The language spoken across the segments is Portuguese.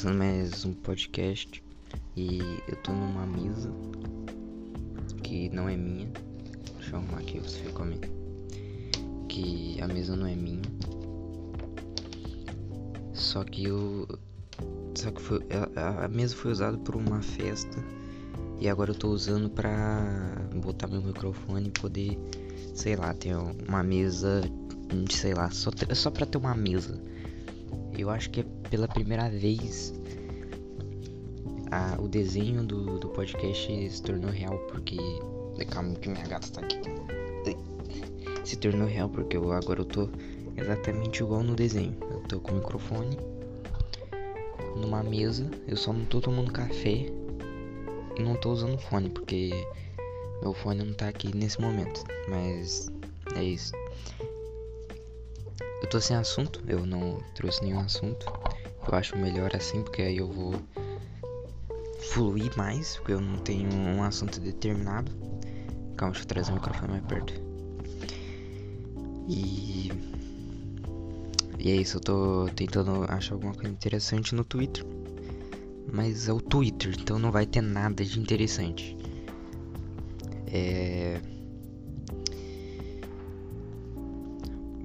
começando mais um podcast. E eu tô numa mesa que não é minha. Deixa eu arrumar aqui, você fica comigo. Que a mesa não é minha. Só que eu. Só que foi. A, a mesa foi usada por uma festa. E agora eu tô usando pra botar meu microfone e poder, sei lá, ter uma mesa, sei lá, só, só pra ter uma mesa. Eu acho que é pela primeira vez a, o desenho do, do podcast se tornou real porque. Calma que minha gata tá aqui. Se tornou real porque eu, agora eu tô exatamente igual no desenho. Eu tô com o microfone numa mesa, eu só não tô tomando café e não tô usando fone porque meu fone não tá aqui nesse momento. Mas é isso. Eu tô sem assunto, eu não trouxe nenhum assunto. Eu acho melhor assim porque aí eu vou fluir mais, porque eu não tenho um assunto determinado. Calma, deixa eu trazer o microfone mais perto. E. E é isso, eu tô tentando achar alguma coisa interessante no Twitter. Mas é o Twitter, então não vai ter nada de interessante. É.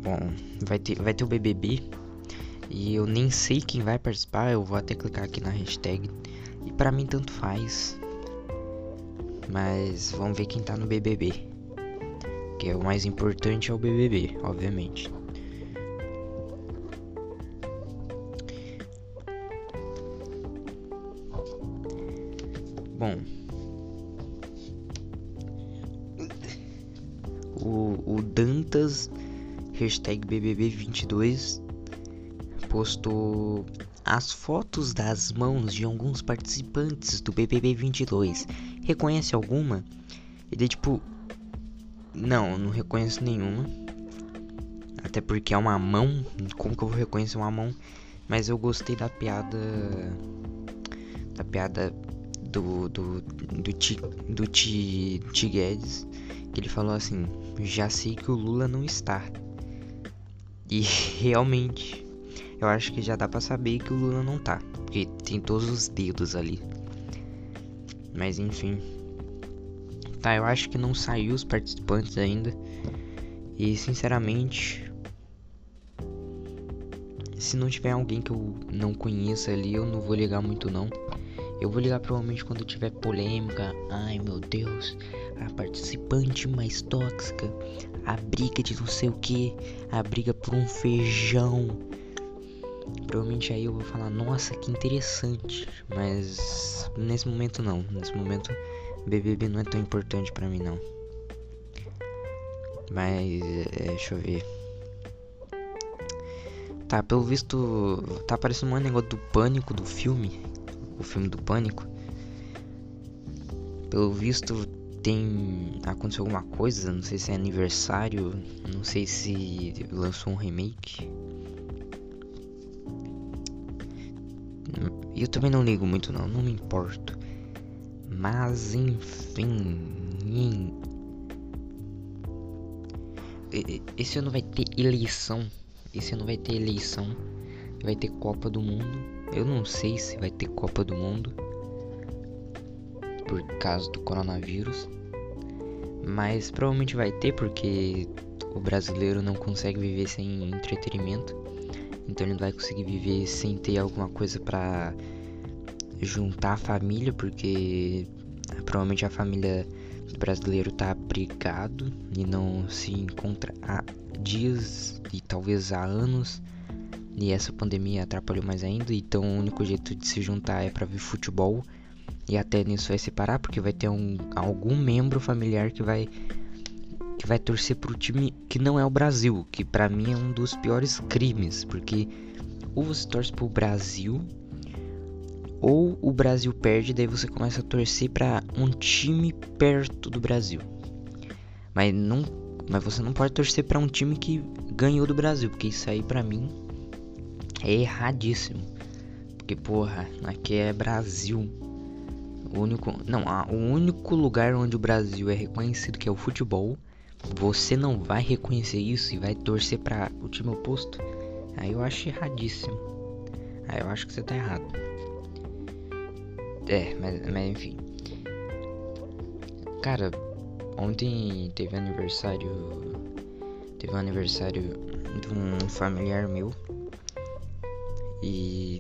Bom, vai ter, vai ter o BBB. E eu nem sei quem vai participar, eu vou até clicar aqui na hashtag. E pra mim tanto faz. Mas vamos ver quem tá no BBB. Que é o mais importante é o BBB, obviamente. Bom. Hashtag BBB22, postou as fotos das mãos de alguns participantes do BBB 22. Reconhece alguma? Ele tipo, não, não reconheço nenhuma. Até porque é uma mão. Como que eu vou reconhecer uma mão? Mas eu gostei da piada. Da piada do. Do. Do Ti. Do Ti, Ti Guedes. Que ele falou assim: Já sei que o Lula não está. E realmente. Eu acho que já dá pra saber que o Lula não tá. Porque tem todos os dedos ali. Mas enfim. Tá, eu acho que não saiu os participantes ainda. E sinceramente. Se não tiver alguém que eu não conheça ali, eu não vou ligar muito não. Eu vou ligar provavelmente quando tiver polêmica. Ai meu Deus, a participante mais tóxica, a briga de não sei o que, a briga por um feijão. Provavelmente aí eu vou falar, nossa, que interessante. Mas nesse momento não. Nesse momento BBB não é tão importante pra mim não. Mas é, deixa eu ver. Tá, pelo visto tá aparecendo um negócio do pânico do filme. O filme do pânico. Pelo visto tem aconteceu alguma coisa, não sei se é aniversário, não sei se lançou um remake. E eu também não ligo muito não, não me importo. Mas enfim. Esse ano vai ter eleição. Esse ano vai ter eleição. Vai ter Copa do Mundo. Eu não sei se vai ter Copa do Mundo. Por causa do coronavírus. Mas provavelmente vai ter porque o brasileiro não consegue viver sem entretenimento. Então ele não vai conseguir viver sem ter alguma coisa para juntar a família, porque provavelmente a família brasileira tá brigado e não se encontra há dias e talvez há anos. E essa pandemia atrapalhou mais ainda, então o único jeito de se juntar é para ver futebol. E até nisso vai separar, porque vai ter um, algum membro familiar que vai que vai torcer pro time que não é o Brasil, que para mim é um dos piores crimes, porque ou você torce pro Brasil ou o Brasil perde, daí você começa a torcer para um time perto do Brasil. Mas não, mas você não pode torcer para um time que ganhou do Brasil, porque isso aí para mim é erradíssimo. Porque porra, aqui é Brasil. O único, não, o único lugar onde o Brasil é reconhecido que é o futebol você não vai reconhecer isso e vai torcer para o time oposto, aí eu acho erradíssimo. Aí eu acho que você tá errado. É, mas, mas enfim. Cara, ontem teve aniversário. Teve um aniversário de um familiar meu. E.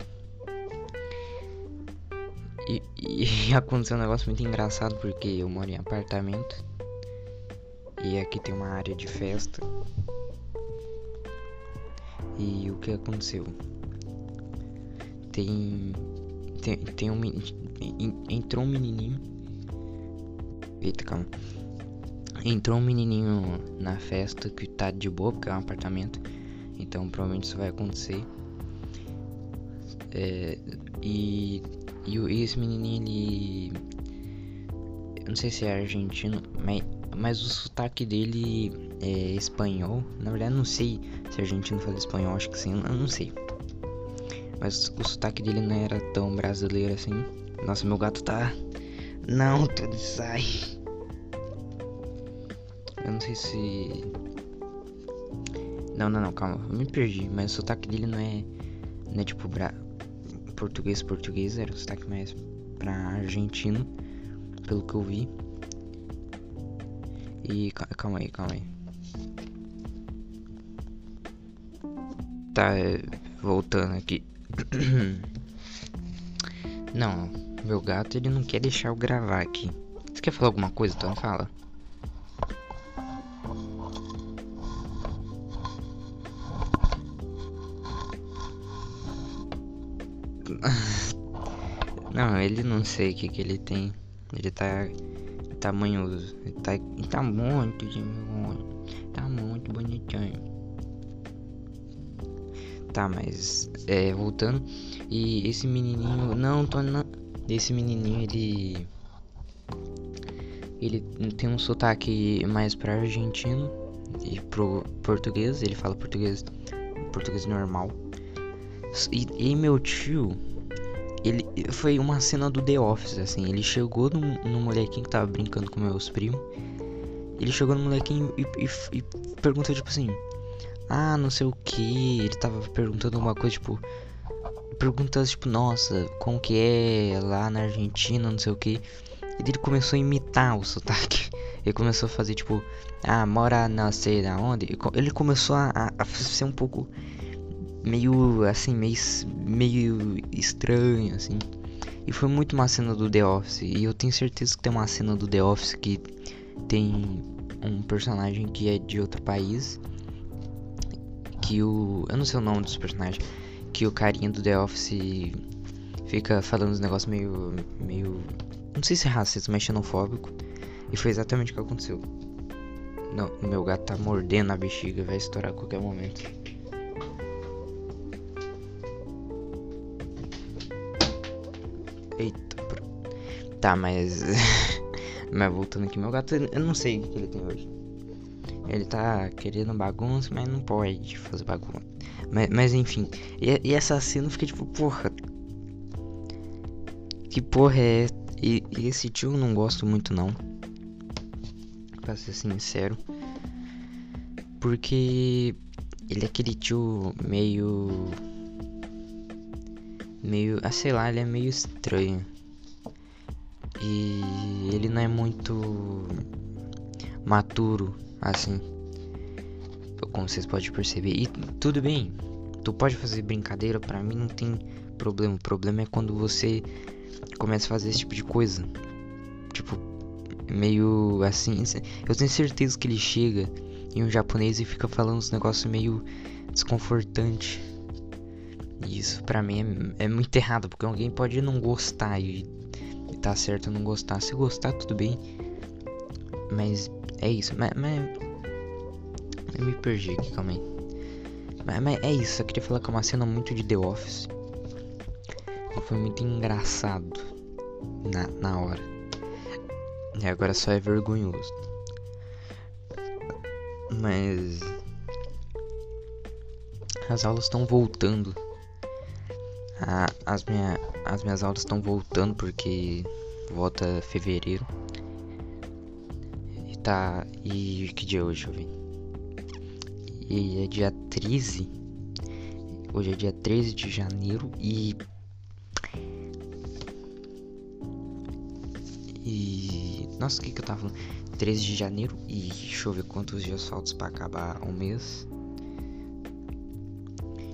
E, e aconteceu um negócio muito engraçado porque eu moro em apartamento. E aqui tem uma área de festa. E o que aconteceu? Tem. Tem, tem um. Entrou um menininho. Eita, calma. Entrou um menininho na festa que tá de boa, porque é um apartamento. Então provavelmente isso vai acontecer. É, e, e esse menininho ele. Eu não sei se é argentino, mas mas o sotaque dele é espanhol. Na verdade, não sei se argentino fala espanhol, acho que sim, eu não sei. Mas o sotaque dele não era tão brasileiro assim. Nossa, meu gato tá. Não, tudo sai. Eu não sei se. Não, não, não, calma, eu me perdi. Mas o sotaque dele não é. Não é tipo bra... português, português, era o sotaque mais pra argentino, pelo que eu vi. E calma aí, calma aí. Tá, é, voltando aqui. Não, meu gato ele não quer deixar eu gravar aqui. Você quer falar alguma coisa, então fala. Não, ele não sei o que que ele tem. Ele tá tamanhoso. Tá, tá muito Tá muito bonitinho. Tá, mas é, voltando. E esse menininho. Não, tô não. Esse menininho ele. Ele tem um sotaque mais pra argentino e pro português. Ele fala português. Português normal. E, e meu tio ele foi uma cena do The Office, assim. Ele chegou no, no molequinho que tava brincando com meus primos. Ele chegou no molequinho e, e, e perguntou, tipo assim: Ah, não sei o que. Ele tava perguntando uma coisa, tipo. Perguntando, tipo, nossa, como que é lá na Argentina, não sei o que. E ele começou a imitar o sotaque. Ele começou a fazer, tipo, ah, mora na sei da onde. Ele começou a, a ser um pouco meio assim, meio, meio estranho, assim. E foi muito uma cena do The Office. E eu tenho certeza que tem uma cena do The Office que tem um personagem que é de outro país. Que o. Eu não sei o nome dos personagens. Que o carinha do The Office fica falando uns negócios meio. meio. Não sei se é racista, mas xenofóbico. E foi exatamente o que aconteceu. Não, meu gato tá mordendo a bexiga, vai estourar a qualquer momento. Eita, tá, mas. mas voltando aqui, meu gato, eu não sei o que ele tem hoje. Ele tá querendo bagunça, mas não pode fazer bagunça. Mas, mas enfim, e, e essa cena fica tipo, porra. Que porra é. E, e esse tio eu não gosto muito, não. Pra ser sincero. Porque ele é aquele tio meio meio, ah, sei lá, ele é meio estranho. E ele não é muito maturo, assim. Como vocês podem perceber. E tudo bem, tu pode fazer brincadeira, para mim não tem problema. O problema é quando você começa a fazer esse tipo de coisa. Tipo, meio assim. Eu tenho certeza que ele chega em um japonês e fica falando uns negócios meio desconfortante isso para mim é, é, muito errado, porque alguém pode não gostar e, e tá certo não gostar. Se gostar, tudo bem. Mas é isso. Mas, mas eu me perdi aqui, calma aí. Mas, mas, é isso, eu queria falar que é uma cena muito de The Office. E foi muito engraçado na, na hora. E agora só é vergonhoso. Mas as aulas estão voltando as, minha, as minhas aulas estão voltando porque volta fevereiro. Tá, e que dia é hoje, jovem? E é dia 13. Hoje é dia 13 de janeiro e. E. Nossa, o que, que eu tava falando? 13 de janeiro e deixa eu ver quantos dias faltam pra acabar um mês.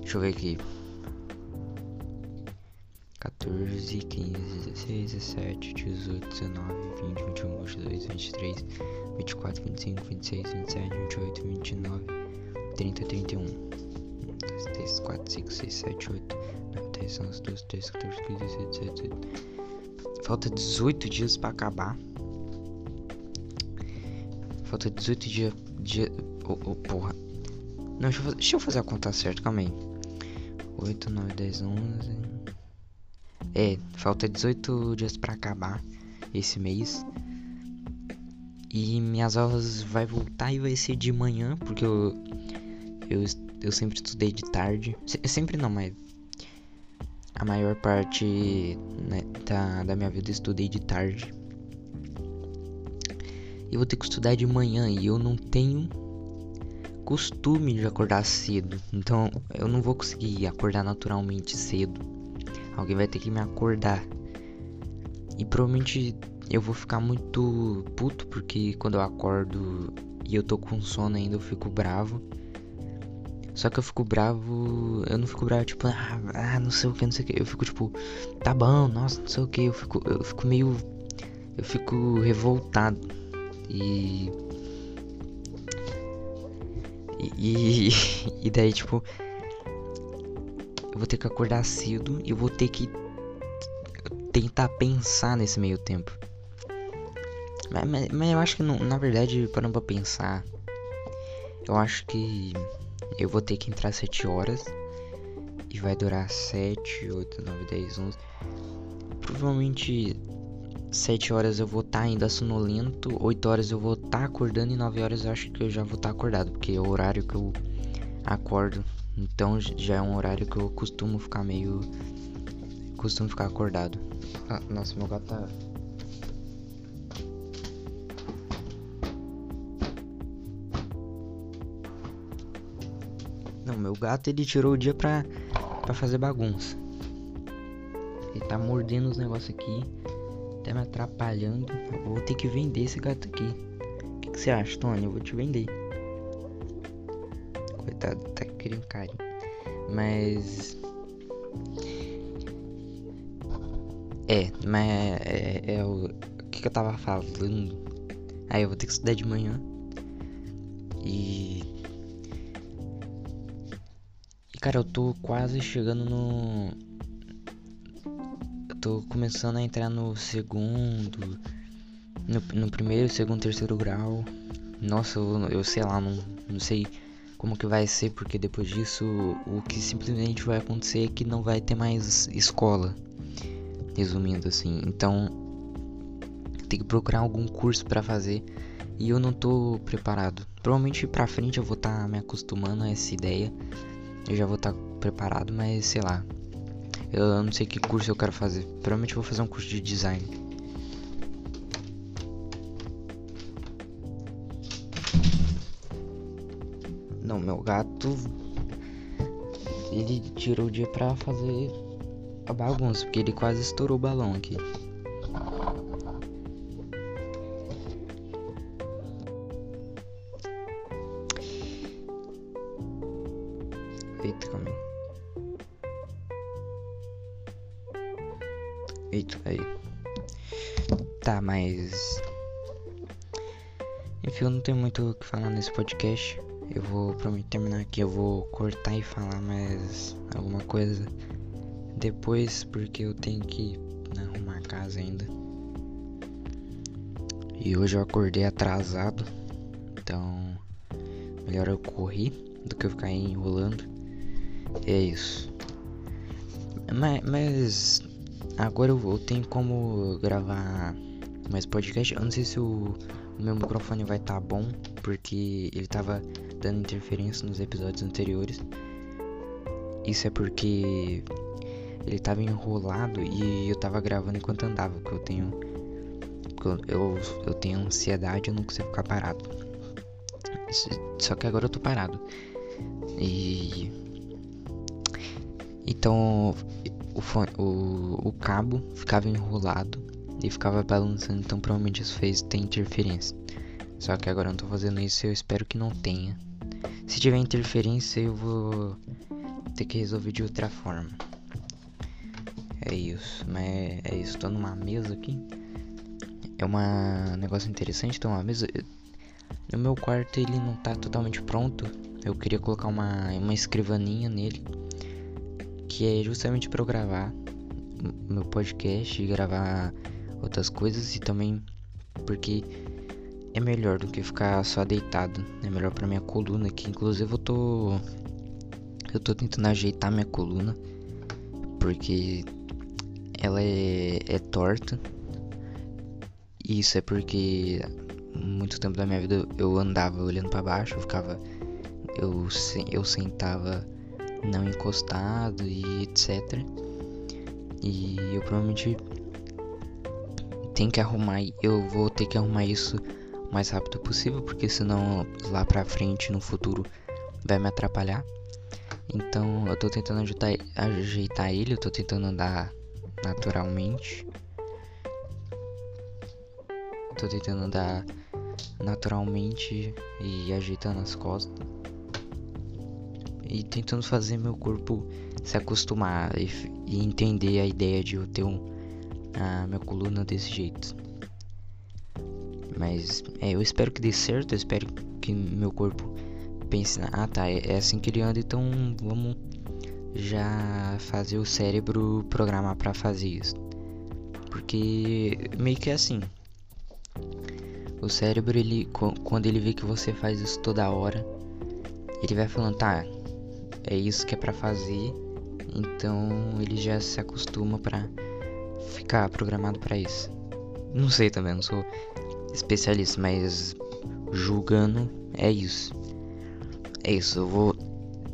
Deixa eu ver aqui. 14, 15, 16, 17, 18, 19, 20, 21, 22, 23, 24, 25, 26, 27, 28, 29, 30, 31. 3, 4, 5, 6, 7, 8, 9, 10, 11, 12, 13, 14, 15, 16, 17, 18. Falta 18 dias pra acabar. Falta 18 dias. Dia... Oh, oh, porra. Não, deixa eu, fazer, deixa eu fazer a conta certa, calma aí. 8, 9, 10, 11. É, falta 18 dias para acabar esse mês. E minhas aulas vai voltar e vai ser de manhã, porque eu eu, eu sempre estudei de tarde. Sempre não, mas a maior parte né, da, da minha vida eu estudei de tarde. Eu vou ter que estudar de manhã e eu não tenho costume de acordar cedo. Então eu não vou conseguir acordar naturalmente cedo. Alguém vai ter que me acordar. E provavelmente eu vou ficar muito puto porque quando eu acordo e eu tô com sono ainda eu fico bravo. Só que eu fico bravo, eu não fico bravo tipo, ah, ah, não sei o que, não sei o que. Eu fico tipo, tá bom, nossa, não sei o que. Eu fico, eu fico meio, eu fico revoltado. E e, e daí, tipo, eu vou ter que acordar cedo e eu vou ter que tentar pensar nesse meio tempo. Mas, mas, mas eu acho que, não, na verdade, parando pra pensar, eu acho que eu vou ter que entrar 7 horas e vai durar 7, 8, 9, 10, 11. Provavelmente 7 horas eu vou estar tá ainda sonolento, 8 horas eu vou estar tá acordando e 9 horas eu acho que eu já vou estar tá acordado, porque é o horário que eu acordo. Então já é um horário que eu costumo ficar meio. costumo ficar acordado. Ah, nossa, meu gato tá. Não, meu gato ele tirou o dia pra, pra fazer bagunça. Ele tá mordendo os negócios aqui. Tá me atrapalhando. Eu vou ter que vender esse gato aqui. O que, que você acha, Tony? Eu vou te vender. Coitado, tá querendo carinho. Mas. É, mas é, é, é o. O que, eu tava falando? Aí eu vou ter que estudar de manhã. E. E cara, eu tô quase chegando no tô começando a entrar no segundo, no, no primeiro, segundo, terceiro grau. Nossa, eu, eu sei lá, não, não sei como que vai ser, porque depois disso o que simplesmente vai acontecer é que não vai ter mais escola. Resumindo assim, então tem que procurar algum curso para fazer e eu não tô preparado. Provavelmente pra frente eu vou estar tá me acostumando a essa ideia. Eu já vou estar tá preparado, mas sei lá, eu não sei que curso eu quero fazer. Provavelmente vou fazer um curso de design. Meu gato. Ele tirou o dia pra fazer a bagunça, porque ele quase estourou o balão aqui. Eita, calma aí. Eita, aí. Tá, mas. Enfim, eu não tenho muito o que falar nesse podcast. Eu vou, pra terminar aqui, eu vou cortar e falar mais alguma coisa depois, porque eu tenho que né, arrumar a casa ainda. E hoje eu acordei atrasado, então melhor eu correr do que eu ficar enrolando. E é isso. Mas, mas Agora eu, tenho como gravar mais podcast. Eu não sei se o meu microfone vai estar tá bom, porque ele tava dando interferência nos episódios anteriores. Isso é porque ele tava enrolado e eu tava gravando enquanto andava, que eu tenho Porque eu, eu, eu tenho ansiedade, eu não consigo ficar parado. Só que agora eu tô parado. E. Então o, fone, o, o cabo ficava enrolado e ficava balançando, então provavelmente isso fez ter interferência. Só que agora eu não tô fazendo isso e eu espero que não tenha. Se tiver interferência eu vou ter que resolver de outra forma. É isso, mas é, isso, tô numa mesa aqui. É um negócio interessante ter uma mesa. No meu quarto ele não tá totalmente pronto. Eu queria colocar uma, uma escrivaninha nele. Que é justamente para eu gravar meu podcast e gravar outras coisas. E também porque é melhor do que ficar só deitado. É melhor para minha coluna que inclusive eu tô eu tô tentando ajeitar minha coluna porque ela é, é torta. E isso é porque muito tempo da minha vida eu andava olhando para baixo, eu ficava eu eu sentava não encostado e etc. E eu provavelmente tenho que arrumar, eu vou ter que arrumar isso o mais rápido possível, porque senão lá pra frente no futuro vai me atrapalhar. Então eu tô tentando ajeitar, ajeitar ele, eu tô tentando andar naturalmente. Tô tentando andar naturalmente e ajeitando as costas. E tentando fazer meu corpo se acostumar e, e entender a ideia de eu ter um, a minha coluna desse jeito. Mas é, eu espero que dê certo, eu espero que meu corpo pense, ah tá, é, é assim que ele anda, então vamos já fazer o cérebro programar para fazer isso. Porque meio que é assim. O cérebro, ele quando ele vê que você faz isso toda hora, ele vai falando, tá, é isso que é para fazer. Então ele já se acostuma para ficar programado para isso. Não sei também, não sou especialista, mas julgando é isso. É isso, eu vou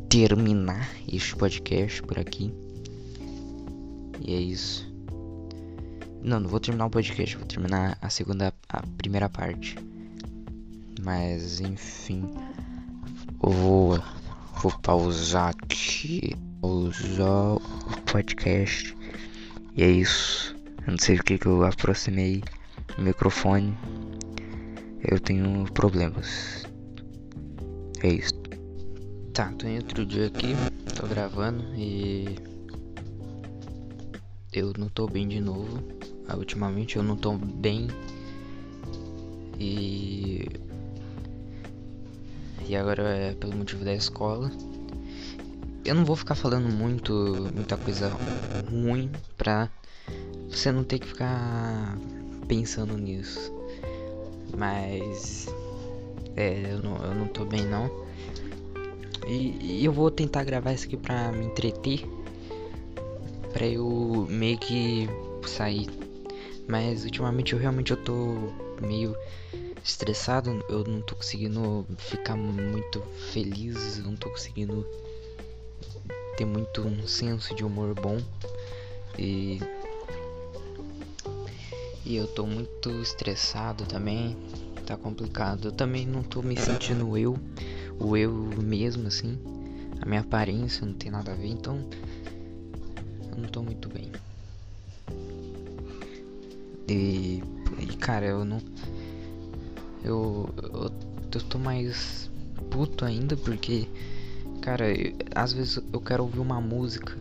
terminar este podcast por aqui. E é isso. Não, não vou terminar o podcast, vou terminar a segunda, a primeira parte. Mas enfim, vou, vou pausar aqui, pausar o podcast. E é isso. Eu não sei porque que eu aproximei o microfone. Eu tenho problemas. É isso. Tá, tô em outro dia aqui, tô gravando e eu não tô bem de novo. Ah, ultimamente eu não tô bem e e agora é pelo motivo da escola. Eu não vou ficar falando muito, muita coisa ruim pra você não ter que ficar pensando nisso. Mas é, eu não, eu não tô bem não. E, e, eu vou tentar gravar isso aqui pra me entreter. Pra eu meio que sair. Mas ultimamente eu realmente eu tô meio estressado. Eu não tô conseguindo ficar muito feliz. Não tô conseguindo ter muito um senso de humor bom. E. E eu tô muito estressado também. Tá complicado. Eu também não tô me sentindo eu o eu mesmo, assim. A minha aparência não tem nada a ver, então eu não tô muito bem. E, e cara, eu não. Eu, eu, eu tô mais puto ainda porque, cara, eu, às vezes eu quero ouvir uma música.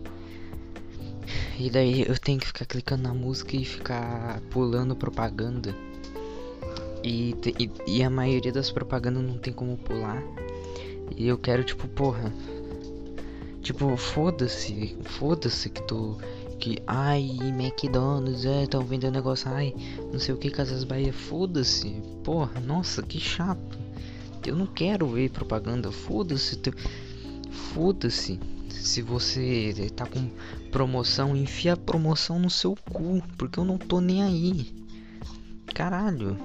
E daí eu tenho que ficar clicando na música e ficar pulando propaganda. E, e, e a maioria das propagandas não tem como pular. E eu quero, tipo, porra. Tipo, foda-se. Foda-se que tu. Que. Ai, McDonald's, é, tão vendendo negócio. Ai, não sei o que, Casas Bahia. Foda-se. Porra, nossa, que chato. Eu não quero ver propaganda. Foda-se. Foda-se. Se você tá com promoção, enfia a promoção no seu cu. Porque eu não tô nem aí. Caralho.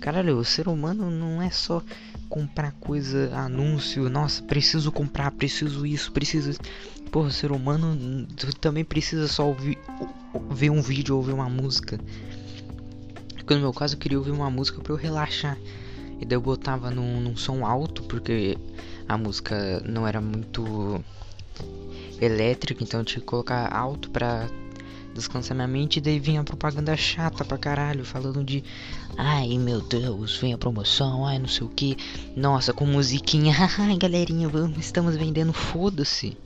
Caralho, o ser humano não é só comprar coisa, anúncio, nossa, preciso comprar, preciso isso, preciso. Porra, ser humano também precisa só ouvir, ver um vídeo ou ouvir uma música. Porque no meu caso eu queria ouvir uma música para eu relaxar. E daí eu botava num, num som alto, porque a música não era muito elétrica, então eu tinha que colocar alto pra descansar minha mente. E daí vinha propaganda chata pra caralho, falando de ai meu Deus, vem a promoção, ai não sei o que. Nossa, com musiquinha, ai galerinha, vamos, estamos vendendo, foda-se.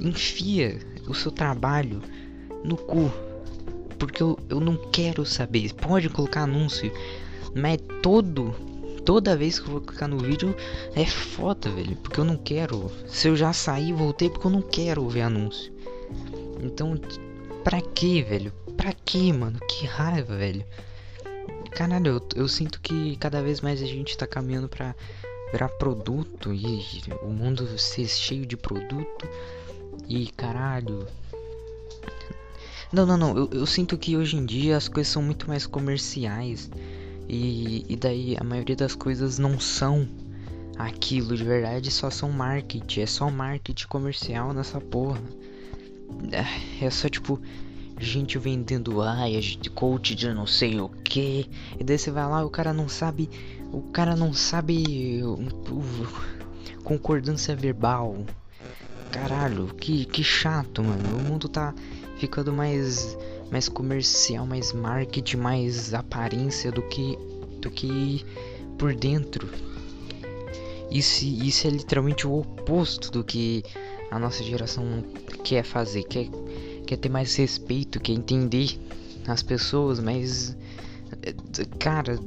Enfia o seu trabalho no cu. Porque eu, eu não quero saber. Pode colocar anúncio, mas todo toda vez que eu vou clicar no vídeo é foda, velho. Porque eu não quero. Se eu já saí, voltei porque eu não quero ver anúncio. Então, pra que, velho? Pra que, mano? Que raiva, velho. Caralho, eu, eu sinto que cada vez mais a gente tá caminhando pra virar produto e o mundo ser cheio de produto. E caralho. Não, não, não. Eu, eu sinto que hoje em dia as coisas são muito mais comerciais. E, e daí a maioria das coisas não são aquilo de verdade, só são marketing. É só marketing comercial nessa porra. É, é só tipo gente vendendo ai, a coach de não sei o que. E daí você vai lá, o cara não sabe. O cara não sabe. concordância verbal. Caralho, que, que chato, mano. O mundo tá ficando mais mais comercial, mais marketing, mais aparência do que do que por dentro. Isso, isso é literalmente o oposto do que a nossa geração quer fazer, quer, quer ter mais respeito, quer entender as pessoas, mas cara,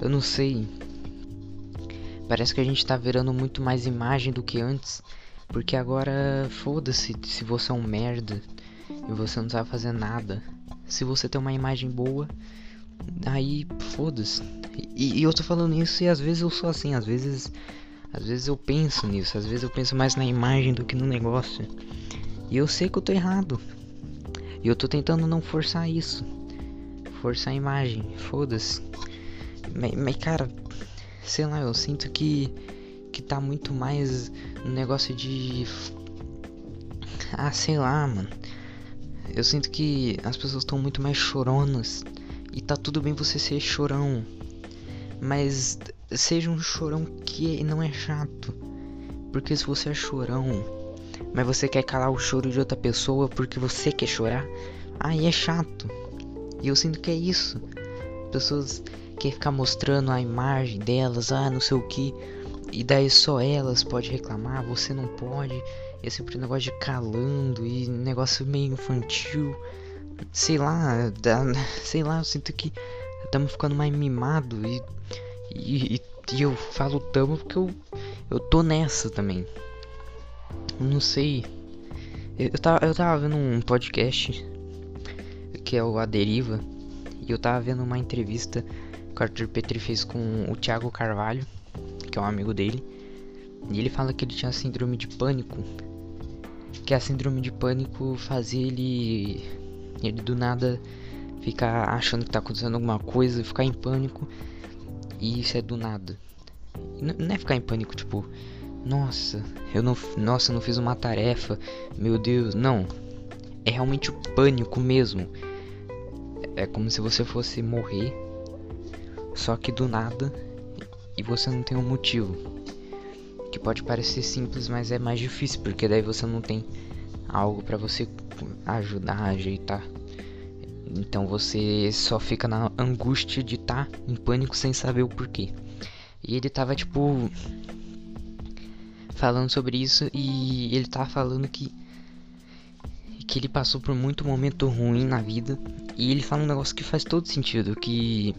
eu não sei. Parece que a gente tá virando muito mais imagem do que antes. Porque agora, foda-se se você é um merda e você não sabe fazer nada. Se você tem uma imagem boa, aí foda-se. E, e, eu tô falando isso e às vezes eu sou assim, às vezes. Às vezes eu penso nisso, às vezes eu penso mais na imagem do que no negócio. E eu sei que eu tô errado. E eu tô tentando não forçar isso. Forçar a imagem, foda-se. Mas, mas, cara, sei lá, eu sinto que. Que tá muito mais no negócio de. Ah, sei lá, mano. Eu sinto que as pessoas estão muito mais choronas. E tá tudo bem você ser chorão. Mas seja um chorão que não é chato. Porque se você é chorão, mas você quer calar o choro de outra pessoa porque você quer chorar, aí é chato. E eu sinto que é isso. Pessoas querem ficar mostrando a imagem delas, ah, não sei o que. E daí só elas podem reclamar, você não pode. É sempre um negócio de calando e negócio meio infantil. Sei lá, sei lá, eu sinto que estamos ficando mais mimado e, e, e, eu falo tamo porque eu, eu tô nessa também. Não sei. Eu, eu, tava, eu tava vendo um podcast que é o A Deriva. E eu tava vendo uma entrevista que o Arthur Petri fez com o Thiago Carvalho, que é um amigo dele. E ele fala que ele tinha síndrome de pânico que a síndrome de pânico fazia ele ele do nada ficar achando que tá acontecendo alguma coisa, ficar em pânico. E isso é do nada. não é ficar em pânico, tipo, nossa, eu não, nossa, eu não fiz uma tarefa, meu Deus, não. É realmente o pânico mesmo. É como se você fosse morrer, só que do nada e você não tem um motivo que pode parecer simples, mas é mais difícil, porque daí você não tem algo para você ajudar a ajeitar. Então você só fica na angústia de estar tá em pânico sem saber o porquê. E ele tava tipo falando sobre isso e ele tava falando que que ele passou por muito momento ruim na vida e ele fala um negócio que faz todo sentido, que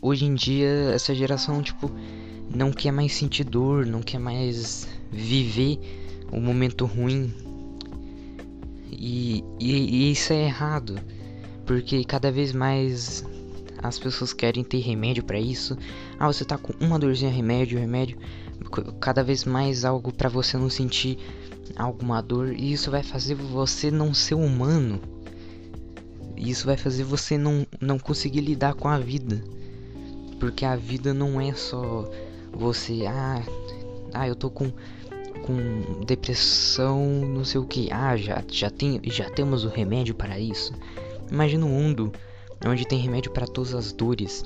hoje em dia essa geração tipo não quer mais sentir dor, não quer mais viver o momento ruim. E, e, e, isso é errado, porque cada vez mais as pessoas querem ter remédio para isso. Ah, você tá com uma dorzinha, remédio, remédio. Cada vez mais algo para você não sentir alguma dor. E isso vai fazer você não ser humano. Isso vai fazer você não, não conseguir lidar com a vida. Porque a vida não é só você, ah, ah, eu tô com com depressão, não sei o que. Ah, já já tem já temos o remédio para isso. Imagina um mundo onde tem remédio para todas as dores,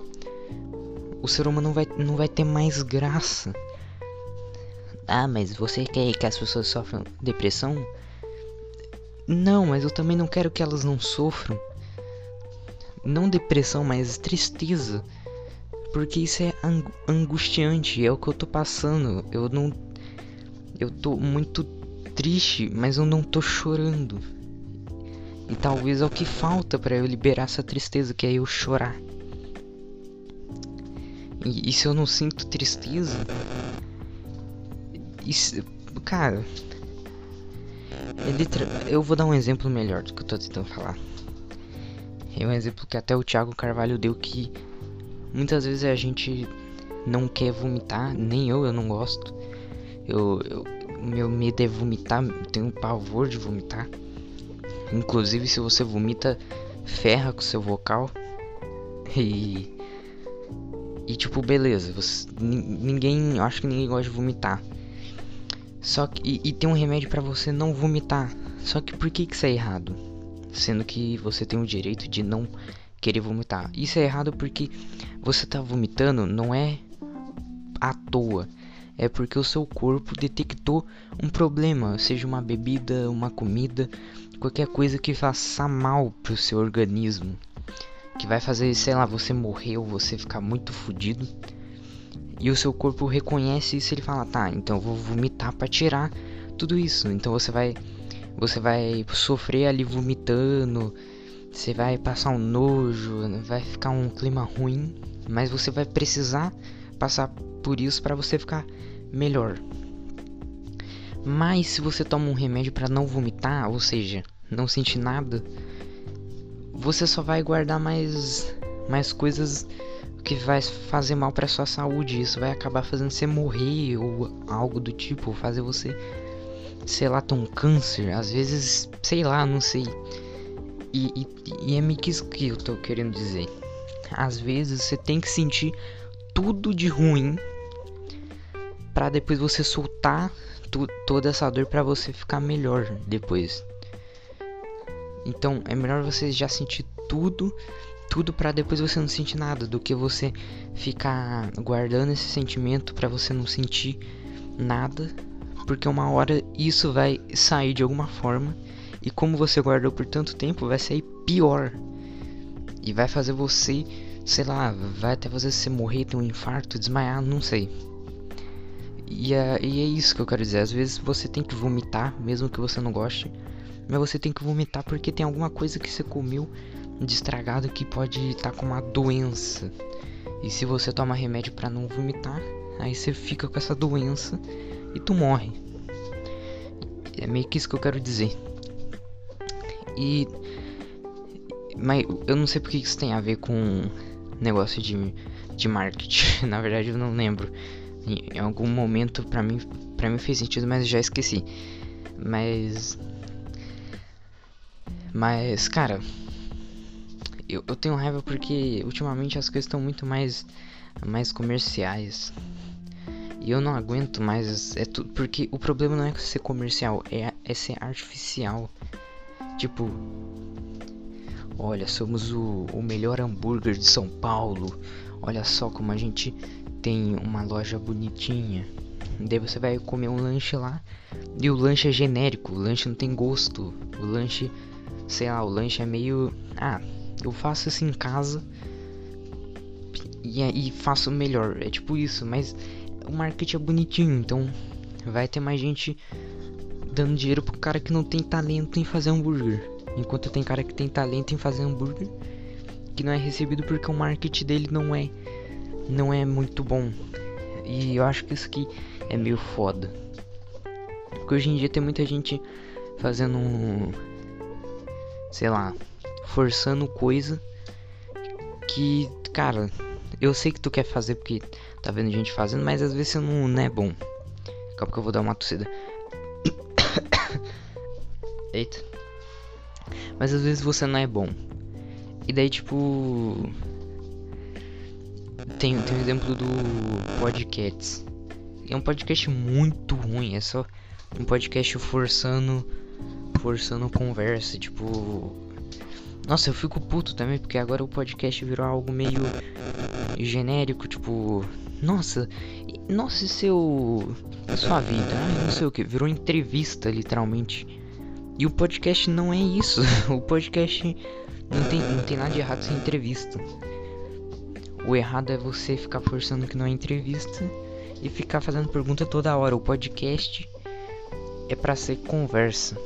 o ser humano não vai, não vai ter mais graça. Ah, mas você quer que as pessoas sofram depressão? Não, mas eu também não quero que elas não sofram. Não depressão, mas tristeza. Porque isso é angustiante, é o que eu tô passando. Eu não. Eu tô muito triste, mas eu não tô chorando. E talvez é o que falta para eu liberar essa tristeza, que é eu chorar. E, e se eu não sinto tristeza. Isso, cara. É eu vou dar um exemplo melhor do que eu tô tentando falar. É um exemplo que até o Thiago Carvalho deu que muitas vezes a gente não quer vomitar, nem eu, eu não gosto. Eu, eu meu medo é vomitar, tenho pavor de vomitar. Inclusive se você vomita, ferra com seu vocal. E e tipo, beleza, você, ninguém, acho que ninguém gosta de vomitar. Só que e, e tem um remédio para você não vomitar. Só que por que que isso é errado? Sendo que você tem o direito de não querer vomitar. Isso é errado porque você tá vomitando não é à toa. É porque o seu corpo detectou um problema, seja uma bebida, uma comida, qualquer coisa que faça mal pro seu organismo que vai fazer, sei lá, você morrer ou você ficar muito fodido. E o seu corpo reconhece isso e ele fala: "Tá, então eu vou vomitar para tirar tudo isso". Então você vai você vai sofrer ali vomitando, você vai passar um nojo, vai ficar um clima ruim, mas você vai precisar passar por isso para você ficar melhor. Mas se você toma um remédio para não vomitar, ou seja, não sentir nada, você só vai guardar mais mais coisas que vai fazer mal para sua saúde. Isso vai acabar fazendo você morrer ou algo do tipo, fazer você sei lá, ter um câncer, às vezes, sei lá, não sei. E, e, e é meio que isso que eu tô querendo dizer. Às vezes você tem que sentir tudo de ruim para depois você soltar toda essa dor para você ficar melhor depois. Então é melhor você já sentir tudo, tudo para depois você não sentir nada, do que você ficar guardando esse sentimento para você não sentir nada, porque uma hora isso vai sair de alguma forma e como você guardou por tanto tempo, vai sair pior. E vai fazer você, sei lá, vai até fazer você morrer, ter um infarto, desmaiar, não sei. E é, e é isso que eu quero dizer. Às vezes você tem que vomitar, mesmo que você não goste mas você tem que vomitar porque tem alguma coisa que você comeu de estragado que pode estar tá com uma doença. E se você toma remédio para não vomitar, aí você fica com essa doença e tu morre. É meio que isso que eu quero dizer. E mas eu não sei porque isso tem a ver com negócio de, de marketing. Na verdade, eu não lembro. Em, algum momento para mim para mim fez sentido, mas já esqueci. Mas mas, cara, eu, eu tenho raiva porque ultimamente as coisas estão muito mais, mais comerciais. E eu não aguento mais. É tudo. Porque o problema não é ser comercial, é, é ser artificial. Tipo. Olha, somos o, o melhor hambúrguer de São Paulo. Olha só como a gente tem uma loja bonitinha. Daí você vai comer um lanche lá. E o lanche é genérico, o lanche não tem gosto. O lanche sei lá, o lanche é meio. Ah, eu faço isso em casa e, e faço melhor. É tipo isso, mas o marketing é bonitinho, então vai ter mais gente dando dinheiro pro cara que não tem talento em fazer hambúrguer. Enquanto tem cara que tem talento em fazer hambúrguer que não é recebido porque o marketing dele não é não é muito bom. E eu acho que isso aqui é meio foda. Porque hoje em dia tem muita gente fazendo sei lá, forçando coisa que, cara, eu sei que tu quer fazer porque tá vendo gente fazendo, mas às vezes você não, não é bom. Calma que eu vou dar uma tossida. Eita. Mas às vezes você não é bom. E daí, tipo. Tem, tem um exemplo do Podcasts. É um podcast muito ruim. É só um podcast forçando forçando conversa, tipo. Nossa, eu fico puto também, porque agora o podcast virou algo meio genérico, tipo. Nossa, nossa, e seu. Sua vida? Não sei o que. Virou entrevista, literalmente. E o podcast não é isso. O podcast não tem, não tem nada de errado sem entrevista. O errado é você ficar forçando que não é entrevista e ficar fazendo pergunta toda hora. O podcast é para ser conversa.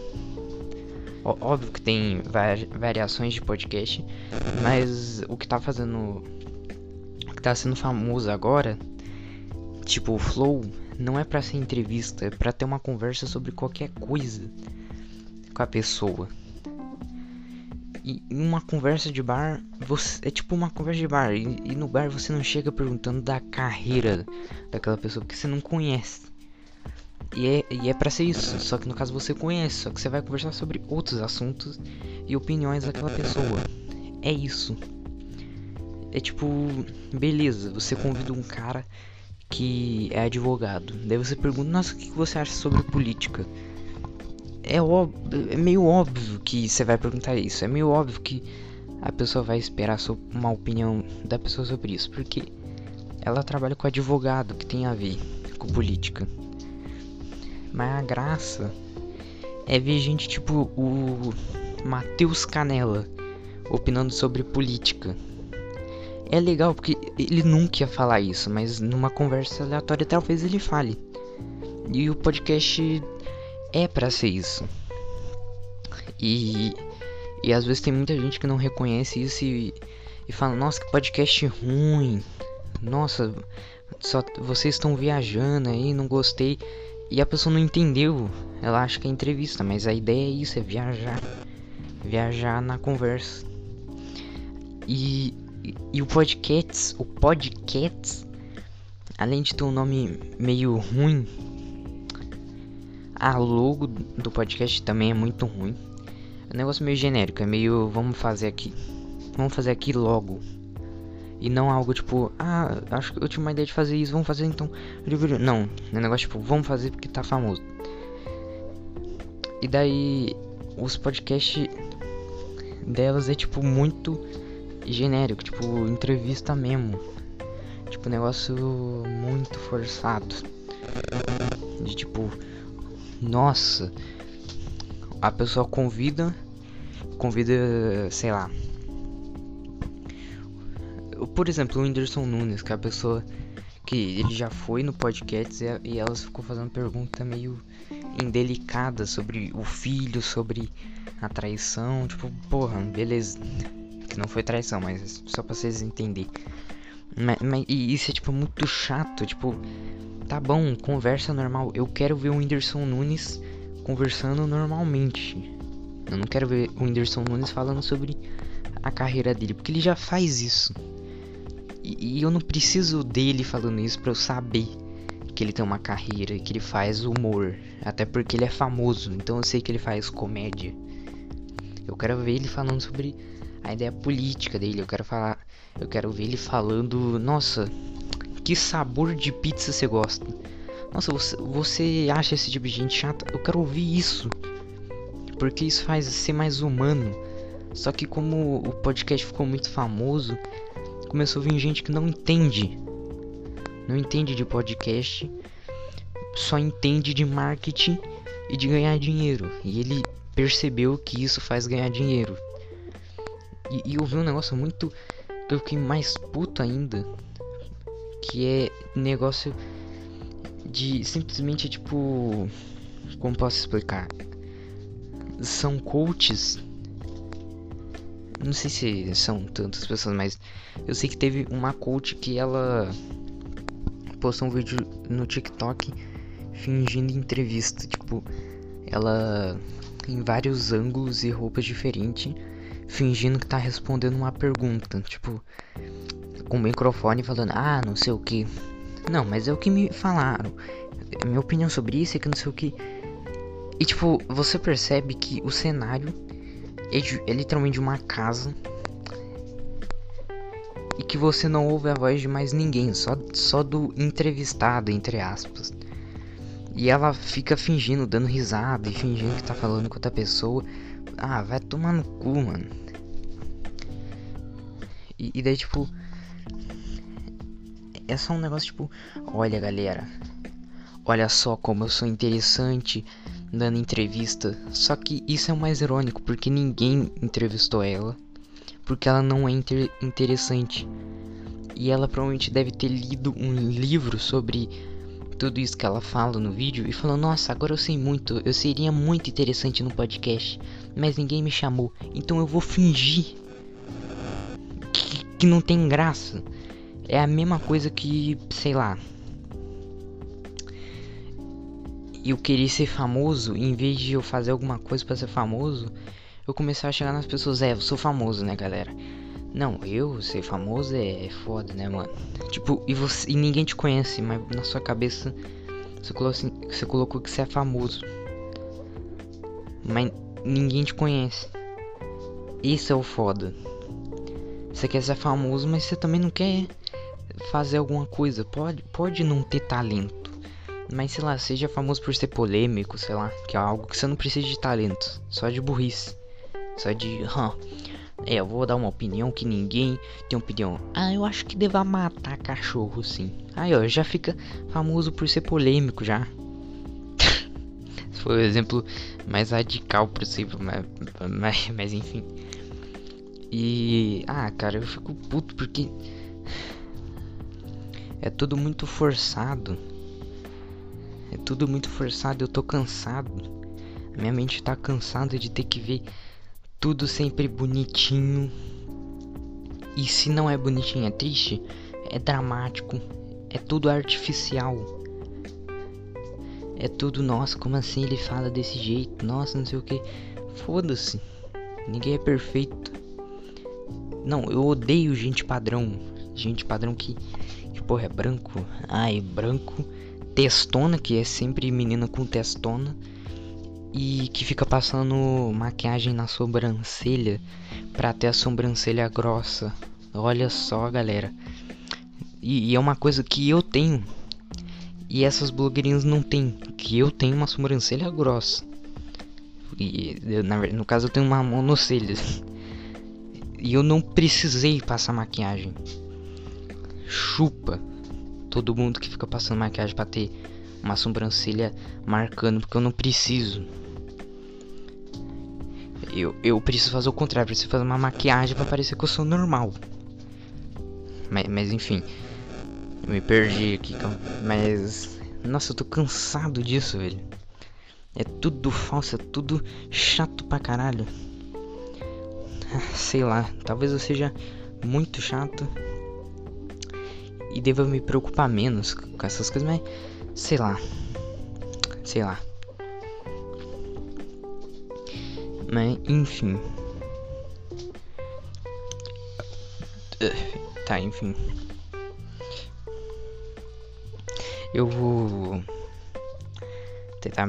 Óbvio que tem variações de podcast, mas o que tá fazendo. O que tá sendo famoso agora, tipo o Flow, não é para ser entrevista, é pra ter uma conversa sobre qualquer coisa com a pessoa. E uma conversa de bar, você, é tipo uma conversa de bar, e, e no bar você não chega perguntando da carreira daquela pessoa, porque você não conhece. E é, e é pra ser isso, só que no caso você conhece, só que você vai conversar sobre outros assuntos e opiniões daquela pessoa. É isso. É tipo, beleza, você convida um cara que é advogado. Daí você pergunta, nossa, o que você acha sobre política? É, é meio óbvio que você vai perguntar isso. É meio óbvio que a pessoa vai esperar uma opinião da pessoa sobre isso. Porque ela trabalha com advogado que tem a ver com política. Mas a graça é ver gente tipo o Matheus Canela opinando sobre política. É legal porque ele nunca ia falar isso, mas numa conversa aleatória talvez ele fale. E o podcast é para ser isso. E, e às vezes tem muita gente que não reconhece isso e, e fala: Nossa, que podcast ruim. Nossa, só vocês estão viajando aí, não gostei. E a pessoa não entendeu. Ela acha que é entrevista, mas a ideia é isso, é viajar. Viajar na conversa. E, e, e o podcast, o podcast, além de ter um nome meio ruim, a logo do podcast também é muito ruim. É um negócio meio genérico, é meio vamos fazer aqui. Vamos fazer aqui logo. E não algo tipo, ah, acho que eu tinha uma ideia de fazer isso, vamos fazer então. Não, é um negócio tipo, vamos fazer porque tá famoso. E daí, os podcasts delas é tipo muito genérico, tipo, entrevista mesmo. Tipo, negócio muito forçado. De tipo, nossa, a pessoa convida, convida, sei lá, por exemplo, o Whindersson Nunes, que é a pessoa que ele já foi no podcast e, e ficou fazendo pergunta meio indelicada sobre o filho, sobre a traição, tipo, porra, beleza. Que não foi traição, mas só pra vocês entenderem. Mas, mas, e isso é tipo muito chato, tipo, tá bom, conversa normal. Eu quero ver o Whindersson Nunes conversando normalmente. Eu não quero ver o Whindersson Nunes falando sobre a carreira dele, porque ele já faz isso. E, e eu não preciso dele falando isso para eu saber que ele tem uma carreira, que ele faz humor, até porque ele é famoso, então eu sei que ele faz comédia. Eu quero ver ele falando sobre a ideia política dele, eu quero falar, eu quero ver ele falando, nossa, que sabor de pizza você gosta? Nossa, você, você acha esse tipo de gente chata? Eu quero ouvir isso. Porque isso faz ser mais humano. Só que como o podcast ficou muito famoso, começou a vir gente que não entende. Não entende de podcast, só entende de marketing e de ganhar dinheiro. E ele percebeu que isso faz ganhar dinheiro. E, e eu vi um negócio muito. que eu fiquei mais puto ainda. Que é negócio de simplesmente tipo. Como posso explicar? São coaches não sei se são tantas pessoas, mas eu sei que teve uma coach que ela postou um vídeo no TikTok fingindo entrevista, tipo, ela em vários ângulos e roupas diferentes, fingindo que tá respondendo uma pergunta, tipo, com o microfone falando: "Ah, não sei o que". Não, mas é o que me falaram. A minha opinião sobre isso é que não sei o que. E tipo, você percebe que o cenário é, é literalmente uma casa e que você não ouve a voz de mais ninguém, só, só do entrevistado, entre aspas. E ela fica fingindo, dando risada e fingindo que tá falando com outra pessoa. Ah, vai tomar no cu, mano. E, e daí, tipo. É só um negócio tipo: Olha, galera. Olha só como eu sou interessante dando entrevista. Só que isso é o mais irônico, porque ninguém entrevistou ela. Porque ela não é inter interessante. E ela provavelmente deve ter lido um livro sobre tudo isso que ela fala no vídeo e falou: Nossa, agora eu sei muito, eu seria muito interessante no podcast, mas ninguém me chamou, então eu vou fingir que, que não tem graça. É a mesma coisa que, sei lá. Eu queria ser famoso, em vez de eu fazer alguma coisa para ser famoso, eu comecei a chegar nas pessoas: É, eu sou famoso, né, galera? Não, eu ser famoso é foda, né, mano? Tipo, e, você, e ninguém te conhece, mas na sua cabeça você colocou, assim, você colocou que você é famoso. Mas ninguém te conhece. Isso é o foda. Você quer ser famoso, mas você também não quer fazer alguma coisa. Pode, pode não ter talento. Mas sei lá, seja famoso por ser polêmico, sei lá, que é algo que você não precisa de talento, só de burrice. Só de, hã, é, eu vou dar uma opinião que ninguém tem opinião. Ah, eu acho que deva matar cachorro, sim. Aí, ó, já fica famoso por ser polêmico já. Foi o exemplo mais radical possível, mas, mas, mas enfim. E. Ah, cara, eu fico puto porque. É tudo muito forçado. É tudo muito forçado, eu tô cansado. Minha mente tá cansada de ter que ver tudo sempre bonitinho. E se não é bonitinho, é triste, é dramático, é tudo artificial. É tudo, nossa, como assim ele fala desse jeito? Nossa, não sei o que. Foda-se. Ninguém é perfeito. Não, eu odeio gente padrão. Gente padrão que porra, é branco. Ai, branco. Testona, que é sempre menina com testona e que fica passando maquiagem na sobrancelha para ter a sobrancelha grossa. Olha só, galera. E, e, é uma coisa que eu tenho e essas blogueirinhas não tem, que eu tenho uma sobrancelha grossa. E na, no caso eu tenho uma monocelha. E eu não precisei passar maquiagem. Chupa todo mundo que fica passando maquiagem para ter uma sobrancelha marcando, porque eu não preciso. Eu, eu preciso fazer o contrário, preciso fazer uma maquiagem para parecer que eu sou normal. Mas, mas enfim, eu me perdi aqui, mas nossa, eu tô cansado disso, velho. É tudo falso, é tudo chato pra caralho. Sei lá, talvez eu seja muito chato e deva me preocupar menos com essas coisas, mas sei lá. Sei lá. Mas, enfim. Tá, enfim. Eu vou tentar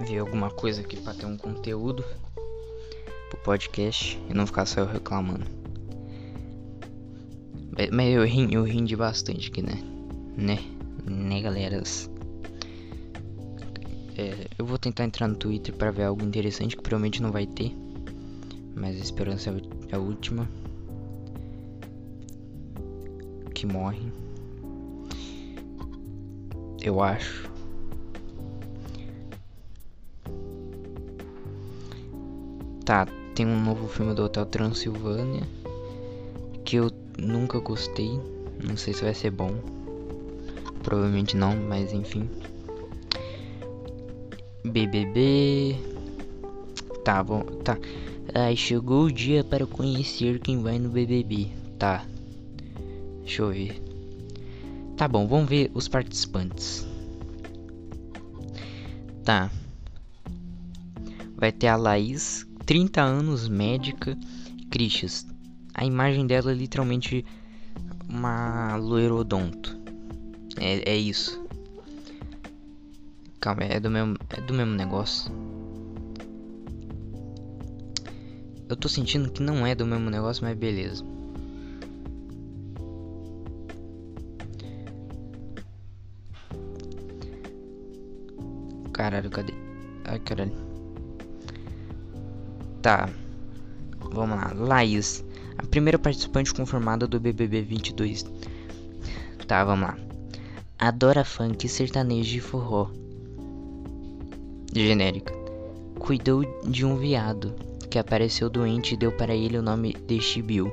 ver alguma coisa aqui para ter um conteúdo pro podcast e não ficar só eu reclamando. Mas eu ri, eu rindi bastante aqui, né? Né? Né, galeras? É, eu vou tentar entrar no Twitter para ver algo interessante que provavelmente não vai ter. Mas a esperança é a última. Que morre. Eu acho. Tá, tem um novo filme do Hotel Transilvânia. Que eu nunca gostei. Não sei se vai ser bom. Provavelmente não, mas enfim. BBB. Tá bom, tá. Ai, chegou o dia para conhecer quem vai no BBB. Tá. Deixa eu ver. Tá bom, vamos ver os participantes. Tá. Vai ter a Laís, 30 anos, médica, Crixas. A imagem dela é literalmente uma loirodonto. É, é isso. Calma, é do mesmo, é do mesmo negócio. Eu tô sentindo que não é do mesmo negócio, mas beleza. Caralho, cadê? Ai, caralho. Tá. Vamos lá. Laís. A primeira participante confirmada do BBB 22. Tá, vamos lá. Adora funk, sertanejo e forró. Genérica. Cuidou de um viado que apareceu doente e deu para ele o nome de Chibiu.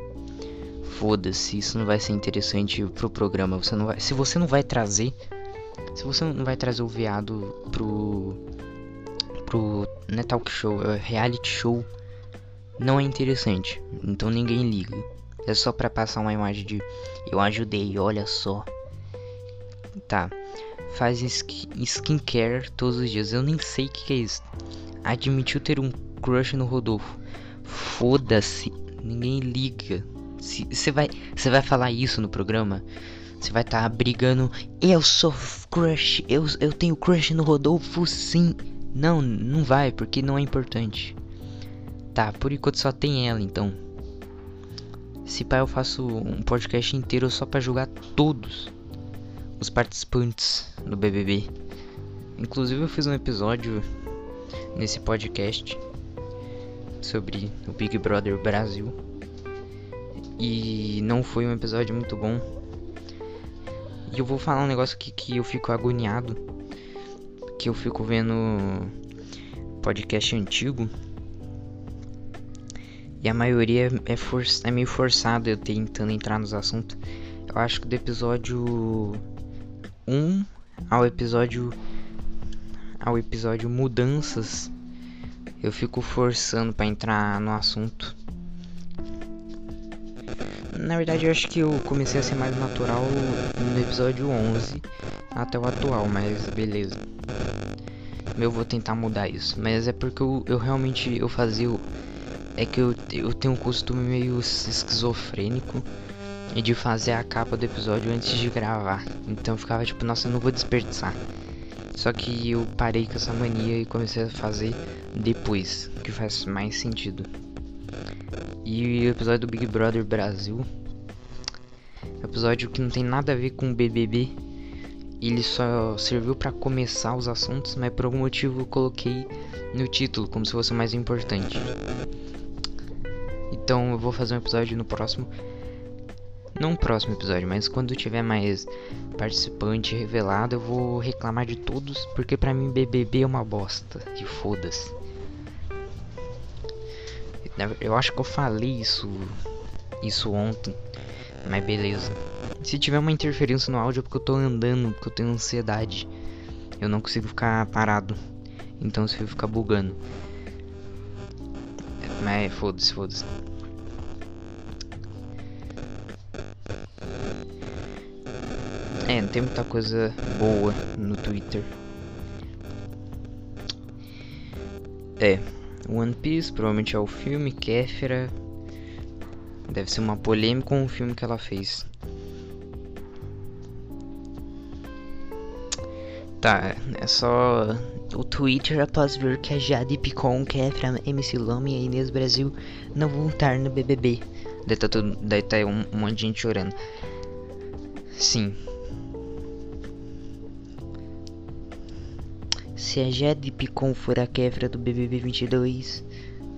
Foda-se, isso não vai ser interessante pro programa. Você não vai, se você não vai trazer, se você não vai trazer o viado pro pro né, talk show, é reality show, não é interessante. Então ninguém liga. É só para passar uma imagem de eu ajudei, olha só. Tá. Faz skincare todos os dias. Eu nem sei o que, que é isso. Admitiu ter um crush no Rodolfo. Foda-se. Ninguém liga. Você vai, você vai falar isso no programa? Você vai estar tá brigando. Eu sou crush. Eu, eu tenho crush no Rodolfo, sim. Não, não vai, porque não é importante. Tá, por enquanto só tem ela, então. Se pá, eu faço um podcast inteiro só para julgar todos os participantes do BBB. Inclusive, eu fiz um episódio nesse podcast sobre o Big Brother Brasil. E não foi um episódio muito bom. E eu vou falar um negócio aqui que eu fico agoniado. Que eu fico vendo podcast antigo. E a maioria é, for é meio forçado eu tentando entrar nos assuntos. Eu acho que do episódio 1 ao episódio ao episódio mudanças eu fico forçando para entrar no assunto. Na verdade, eu acho que eu comecei a ser mais natural no episódio 11 até o atual, mas beleza. Eu vou tentar mudar isso, mas é porque eu, eu realmente eu fazia é que eu, eu tenho um costume meio esquizofrênico de fazer a capa do episódio antes de gravar. Então eu ficava tipo, nossa, eu não vou desperdiçar. Só que eu parei com essa mania e comecei a fazer depois, que faz mais sentido. E o episódio do Big Brother Brasil, episódio que não tem nada a ver com o BBB, ele só serviu para começar os assuntos, mas por algum motivo eu coloquei no título como se fosse o mais importante. Então eu vou fazer um episódio no próximo não próximo episódio, mas quando tiver mais participante revelado, eu vou reclamar de todos, porque pra mim BBB é uma bosta. E foda-se. Eu acho que eu falei isso isso ontem, mas beleza. Se tiver uma interferência no áudio é porque eu tô andando, porque eu tenho ansiedade. Eu não consigo ficar parado. Então se eu ficar bugando. Mas foda-se, foda-se. Não tem muita coisa boa no Twitter. É, One Piece provavelmente é o filme, Kéfera. Deve ser uma polêmica com o filme que ela fez. Tá, é só o Twitter após ver que a Jade Picon, Kefra, MC Lome e Inês Brasil não vão estar no BBB. Daí tá, tudo, daí tá um, um monte de gente chorando. Sim, Se a Jade Picon for a quebra do BBB 22,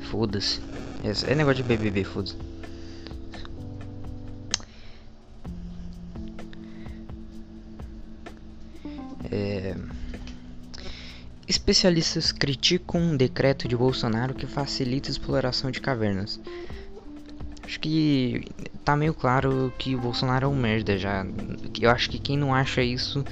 foda-se. É, é negócio de BBB, foda-se. É... Especialistas criticam um decreto de Bolsonaro que facilita a exploração de cavernas. Acho que tá meio claro que o Bolsonaro é um merda já. Eu acho que quem não acha isso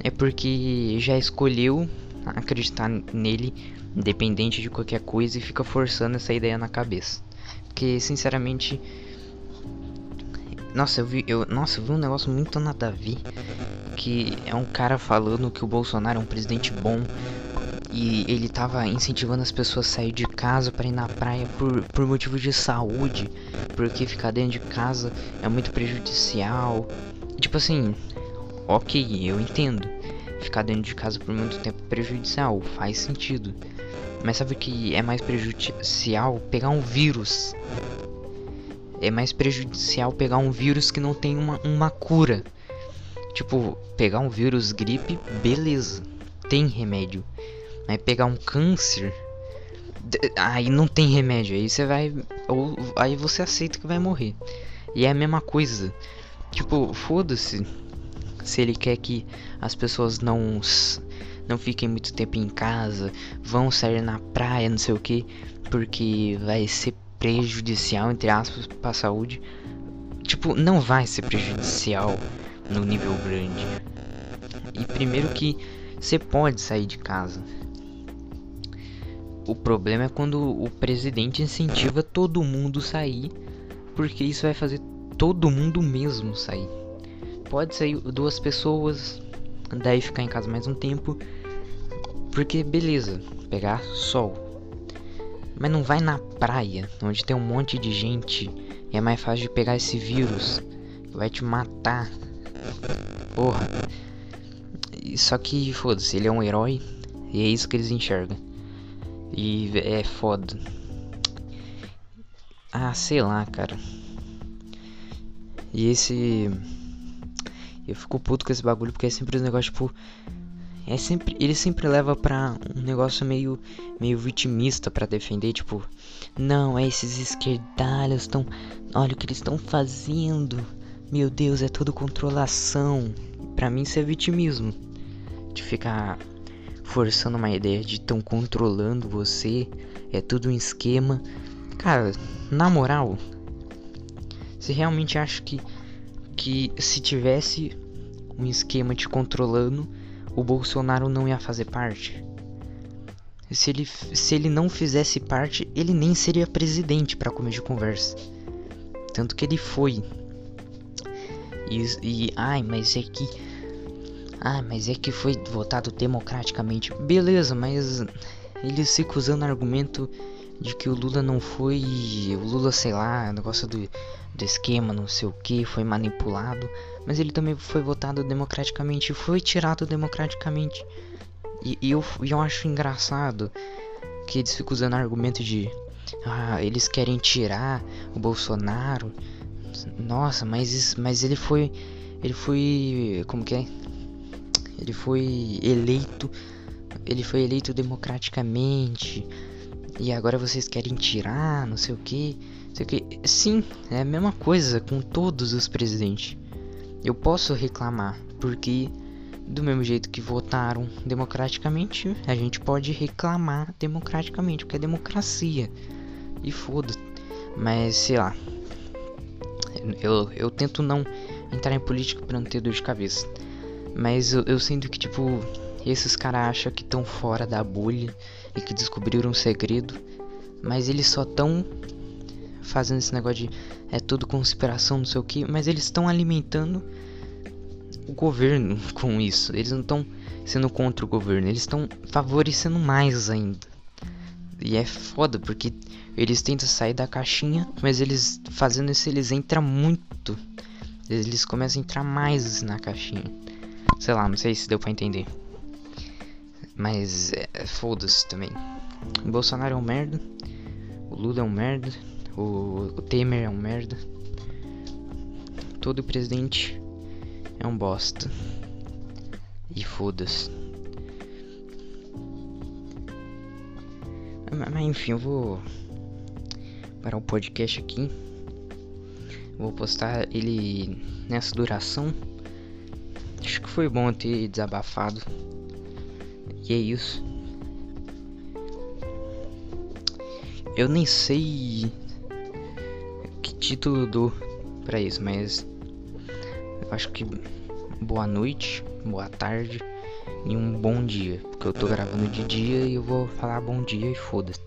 é porque já escolheu acreditar nele, independente de qualquer coisa, e fica forçando essa ideia na cabeça. Porque, sinceramente. Nossa, eu vi, eu, nossa, eu vi um negócio muito nada a ver. Que é um cara falando que o Bolsonaro é um presidente bom. E ele tava incentivando as pessoas a sair de casa para ir na praia por, por motivo de saúde. Porque ficar dentro de casa é muito prejudicial. Tipo assim, ok, eu entendo ficar dentro de casa por muito tempo é prejudicial, faz sentido. Mas sabe que é mais prejudicial pegar um vírus? É mais prejudicial pegar um vírus que não tem uma, uma cura. Tipo, pegar um vírus gripe, beleza, tem remédio. Mas pegar um câncer, Aí não tem remédio, aí você vai. Ou aí você aceita que vai morrer. E é a mesma coisa. Tipo, foda-se se ele quer que as pessoas não não fiquem muito tempo em casa, vão sair na praia, não sei o que, porque vai ser prejudicial entre aspas para a saúde. Tipo, não vai ser prejudicial no nível grande. E primeiro que você pode sair de casa. O problema é quando o presidente incentiva todo mundo sair, porque isso vai fazer todo mundo mesmo sair. Pode sair duas pessoas, daí ficar em casa mais um tempo, porque beleza, pegar sol. Mas não vai na praia, onde tem um monte de gente e é mais fácil de pegar esse vírus que vai te matar. Porra. Só que, foda-se, ele é um herói e é isso que eles enxergam. E é foda. Ah, sei lá, cara. E esse. Eu fico puto com esse bagulho porque é sempre um negócio tipo. É sempre, ele sempre leva pra um negócio meio, meio vitimista para defender, tipo, não, é esses esquerdalhos estão, olha o que eles estão fazendo, meu Deus, é tudo controlação. Pra mim isso é vitimismo, de ficar forçando uma ideia de estão controlando você, é tudo um esquema. Cara, na moral, você realmente acha que que se tivesse um esquema te controlando, o Bolsonaro não ia fazer parte. Se ele, se ele não fizesse parte, ele nem seria presidente para comer de conversa. Tanto que ele foi. E, e ai, mas é que. Ah, mas é que foi votado democraticamente. Beleza, mas eles ficam usando argumento de que o Lula não foi. O Lula, sei lá, negócio do, do esquema, não sei o que, foi manipulado mas ele também foi votado democraticamente, foi tirado democraticamente. E, e eu, eu acho engraçado que eles ficam usando argumento de ah, eles querem tirar o Bolsonaro. Nossa, mas mas ele foi ele foi como que é? Ele foi eleito ele foi eleito democraticamente e agora vocês querem tirar, não sei o que, que. Sim, é a mesma coisa com todos os presidentes eu posso reclamar, porque do mesmo jeito que votaram democraticamente, a gente pode reclamar democraticamente, porque é democracia. E foda. Mas sei lá. Eu, eu tento não entrar em política pra não ter dor de cabeça. Mas eu, eu sinto que, tipo, esses caras acham que estão fora da bolha e que descobriram um segredo. Mas eles só estão fazendo esse negócio de é tudo conspiração, não sei o que, mas eles estão alimentando o governo com isso. Eles não estão sendo contra o governo, eles estão favorecendo mais ainda. E é foda porque eles tentam sair da caixinha, mas eles fazendo isso eles entram muito. Eles começam a entrar mais na caixinha. Sei lá, não sei se deu para entender. Mas é, foda-se também. O Bolsonaro é um merda. O Lula é um merda. O, o Temer é um merda. Todo presidente é um bosta. E foda-se. Mas enfim, eu vou parar o podcast aqui. Vou postar ele nessa duração. Acho que foi bom ter desabafado. E é isso. Eu nem sei título do para isso, mas eu acho que boa noite, boa tarde e um bom dia, porque eu tô gravando de dia e eu vou falar bom dia e foda-se.